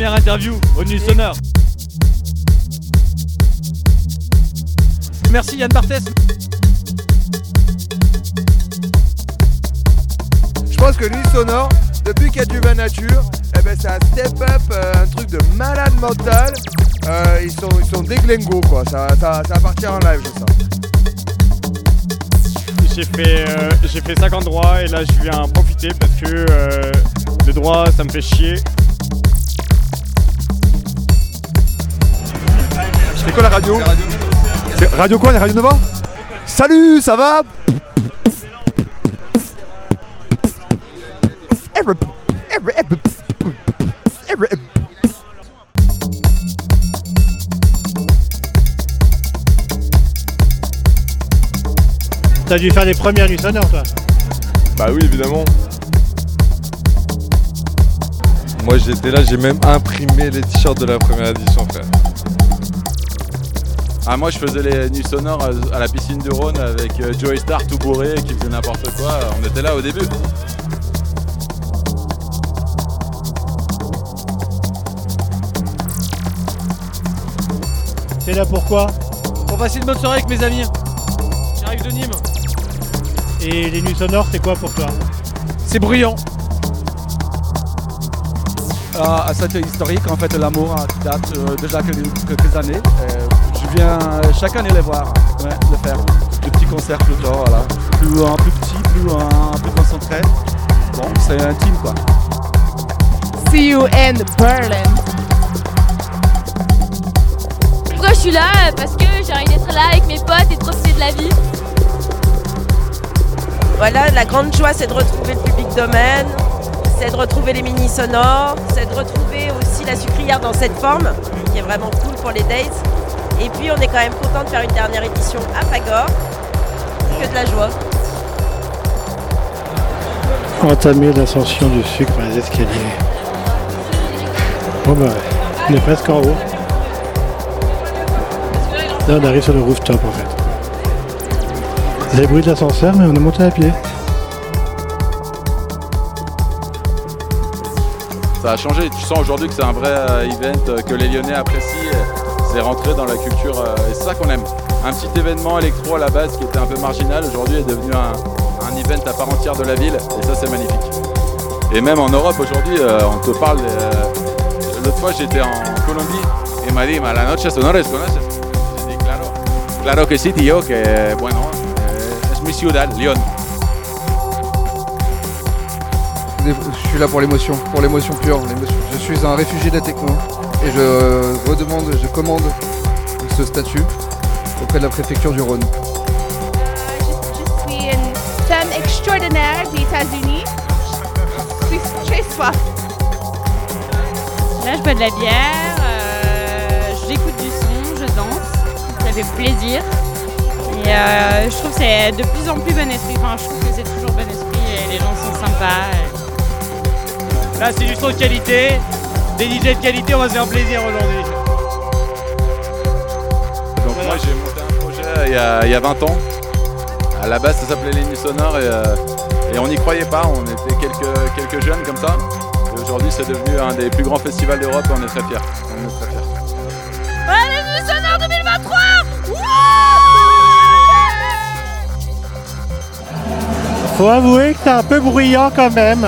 première interview au Nuit Sonore. Merci Yann Barthès. Je pense que Nuit Sonore, depuis qu'il y a du vin nature, eh ben, ça a step up euh, un truc de malade mental. Euh, ils, sont, ils sont déglingos quoi, ça, ça, ça va partir en live je sens. J'ai fait, euh, j'ai fait 50 droits et là je viens en profiter parce que euh, le droit ça me fait chier. C'est quoi la radio C'est Radio quoi, Radio Nova Salut, ça va T'as dû faire les premières nuits sonores, toi. Bah oui, évidemment. Moi j'étais là, j'ai même imprimé les t-shirts de la première édition, frère. Ah, moi je faisais les nuits sonores à- la piscine du Rhône avec euh, Joey Star tout bourré qui faisait n'importe quoi. On était là au début. T'es là pourquoi Pour passer une bonne soirée avec mes amis. J'arrive de Nîmes. Et les nuits sonores, c'est quoi pour toi? C'est bruyant. à à cette historique, en fait, l'amour qui date euh, déjà quelques, quelques années. Euh, je viens euh, chaque année les voir, ouais, le faire. De petits concerts plutôt, voilà. Plus, un plus petit, plus un, peu concentré. Bon, c'est intime quoi. See you in Berlin. Pourquoi je suis là? Parce que j'ai envie d'être là avec mes potes et de profiter de la vie. Voilà, la grande joie, c'est de retrouver le public domaine, c'est de retrouver les mini sonores, c'est de retrouver aussi la sucrière dans cette forme, qui est vraiment cool pour les days. Et puis, on est quand même content de faire une dernière édition à Fagor. Que de la joie. Entamer l'ascension du sucre par les escaliers. Bon bah, on est presque en haut. Là, on arrive sur le rooftop en fait. Il y a le bruit de l'ascenseur, mais on est monté à pied. Ça a changé. Tu sens aujourd'hui que c'est un vrai euh, event euh, que les Lyonnais apprécient. C'est rentré dans la culture euh, et c'est ça qu'on aime. Un petit événement électro à la base qui était un peu marginal aujourd'hui est devenu un, un event à part entière de la ville et ça c'est magnifique. Et même en Europe aujourd'hui, euh, on te parle. euh, L'autre fois j'étais en Colombie et m'a dit "Ma la noche sonores conoces?" J'ai dit claro, claro que sí tío, que bueno, eh, es mi ciudad, Lyon. Je suis là pour l'émotion, pour l'émotion pure. Je suis un réfugié de la techno et je redemande, je commande ce statut auprès de la préfecture du Rhône. Je suis une femme extraordinaire des États-Unis. Je suis très soif. Là, je bois de la bière, euh, j'écoute du son, je danse, ça fait plaisir. Et euh, je trouve que c'est de plus en plus bon esprit. Enfin, je trouve que c'est toujours bon esprit et les gens sont sympas. Là c'est du son de qualité. Des DJ de qualité, on va se faire plaisir aujourd'hui. Donc moi j'ai monté un projet il y, a, il y a 20 ans. À la base ça s'appelait les Nuits Sonores et, euh, et on n'y croyait pas, on était quelques, quelques jeunes comme ça. Et aujourd'hui c'est devenu un des plus grands festivals d'Europe et on est très fiers. On est très fiers. Allez, Nuit Sonore 2023 Faut avouer que c'est un peu bruyant quand même.